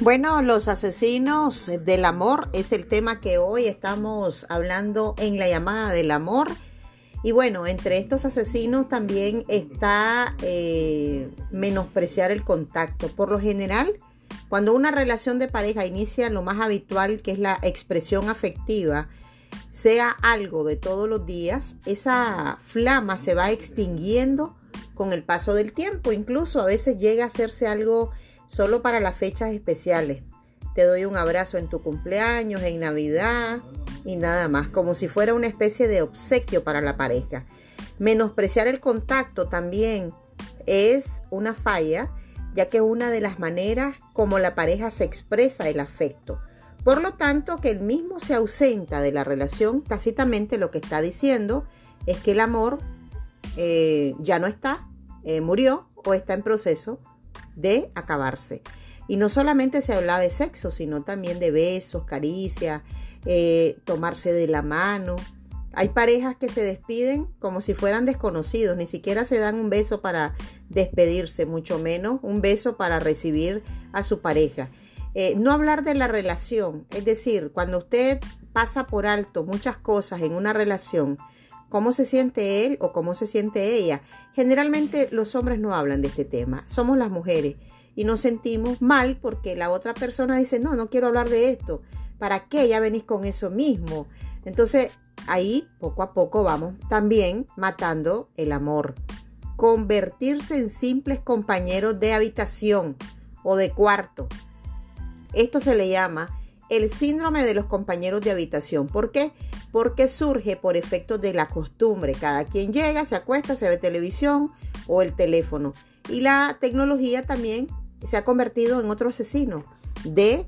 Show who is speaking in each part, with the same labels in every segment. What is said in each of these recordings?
Speaker 1: Bueno, los asesinos del amor es el tema que hoy estamos hablando en la llamada del amor. Y bueno, entre estos asesinos también está eh, menospreciar el contacto. Por lo general, cuando una relación de pareja inicia lo más habitual, que es la expresión afectiva, sea algo de todos los días, esa flama se va extinguiendo con el paso del tiempo. Incluso a veces llega a hacerse algo solo para las fechas especiales. Te doy un abrazo en tu cumpleaños, en Navidad y nada más, como si fuera una especie de obsequio para la pareja. Menospreciar el contacto también es una falla, ya que es una de las maneras como la pareja se expresa el afecto. Por lo tanto, que el mismo se ausenta de la relación, tácitamente lo que está diciendo es que el amor eh, ya no está, eh, murió o está en proceso de acabarse. Y no solamente se habla de sexo, sino también de besos, caricias, eh, tomarse de la mano. Hay parejas que se despiden como si fueran desconocidos, ni siquiera se dan un beso para despedirse, mucho menos un beso para recibir a su pareja. Eh, no hablar de la relación, es decir, cuando usted pasa por alto muchas cosas en una relación, cómo se siente él o cómo se siente ella. Generalmente los hombres no hablan de este tema, somos las mujeres y nos sentimos mal porque la otra persona dice, no, no quiero hablar de esto. ¿Para qué? Ya venís con eso mismo. Entonces ahí poco a poco vamos también matando el amor. Convertirse en simples compañeros de habitación o de cuarto. Esto se le llama el síndrome de los compañeros de habitación. ¿Por qué? Porque surge por efectos de la costumbre. Cada quien llega, se acuesta, se ve televisión o el teléfono. Y la tecnología también se ha convertido en otro asesino de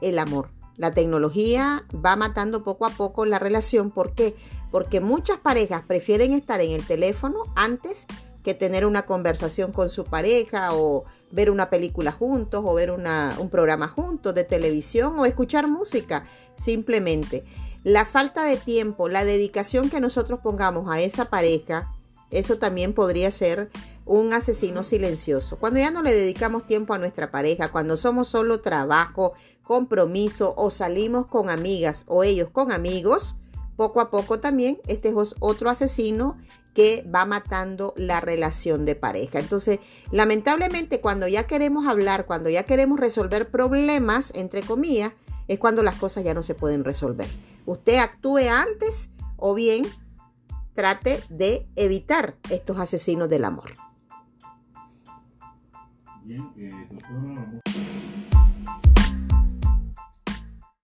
Speaker 1: el amor. La tecnología va matando poco a poco la relación. ¿Por qué? Porque muchas parejas prefieren estar en el teléfono antes que tener una conversación con su pareja o ver una película juntos o ver un programa juntos de televisión o escuchar música simplemente. La falta de tiempo, la dedicación que nosotros pongamos a esa pareja, eso también podría ser un asesino silencioso. Cuando ya no le dedicamos tiempo a nuestra pareja, cuando somos solo trabajo, compromiso o salimos con amigas o ellos con amigos, poco a poco también este es otro asesino que va matando la relación de pareja. Entonces, lamentablemente, cuando ya queremos hablar, cuando ya queremos resolver problemas, entre comillas, es cuando las cosas ya no se pueden resolver. Usted actúe antes o bien trate de evitar estos asesinos del amor. Bien, eh,